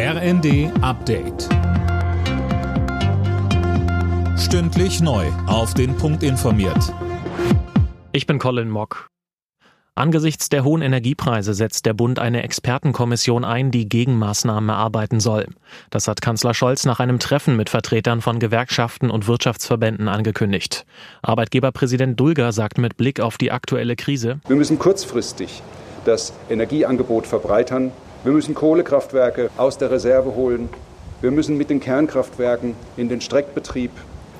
RND Update. Stündlich neu. Auf den Punkt informiert. Ich bin Colin Mock. Angesichts der hohen Energiepreise setzt der Bund eine Expertenkommission ein, die Gegenmaßnahmen erarbeiten soll. Das hat Kanzler Scholz nach einem Treffen mit Vertretern von Gewerkschaften und Wirtschaftsverbänden angekündigt. Arbeitgeberpräsident Dulger sagt mit Blick auf die aktuelle Krise, Wir müssen kurzfristig das Energieangebot verbreitern. Wir müssen Kohlekraftwerke aus der Reserve holen. Wir müssen mit den Kernkraftwerken in den Streckbetrieb.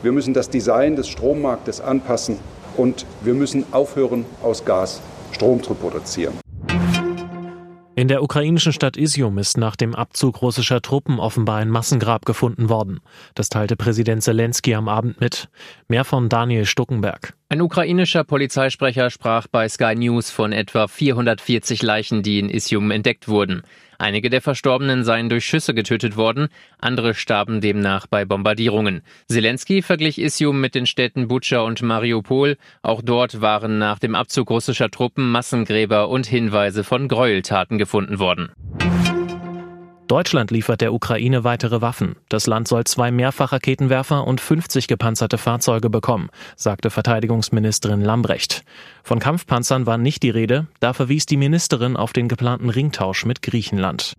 Wir müssen das Design des Strommarktes anpassen. Und wir müssen aufhören, aus Gas Strom zu produzieren. In der ukrainischen Stadt Isium ist nach dem Abzug russischer Truppen offenbar ein Massengrab gefunden worden. Das teilte Präsident Zelensky am Abend mit. Mehr von Daniel Stuckenberg. Ein ukrainischer Polizeisprecher sprach bei Sky News von etwa 440 Leichen, die in Isium entdeckt wurden. Einige der Verstorbenen seien durch Schüsse getötet worden, andere starben demnach bei Bombardierungen. Zelensky verglich Isium mit den Städten Butscha und Mariupol. Auch dort waren nach dem Abzug russischer Truppen Massengräber und Hinweise von Gräueltaten gefunden worden. Deutschland liefert der Ukraine weitere Waffen. Das Land soll zwei Mehrfachraketenwerfer und 50 gepanzerte Fahrzeuge bekommen, sagte Verteidigungsministerin Lambrecht. Von Kampfpanzern war nicht die Rede, da verwies die Ministerin auf den geplanten Ringtausch mit Griechenland.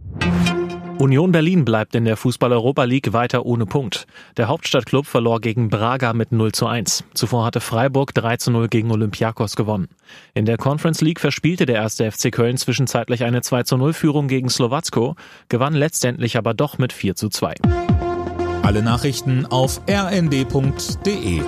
Union Berlin bleibt in der Fußball-Europa League weiter ohne Punkt. Der Hauptstadtklub verlor gegen Braga mit 0 zu 1. Zuvor hatte Freiburg 3 zu 0 gegen Olympiakos gewonnen. In der Conference League verspielte der erste FC Köln zwischenzeitlich eine 2 zu 0 Führung gegen Slowacko, gewann letztendlich aber doch mit 4 zu 2. Alle Nachrichten auf rnd.de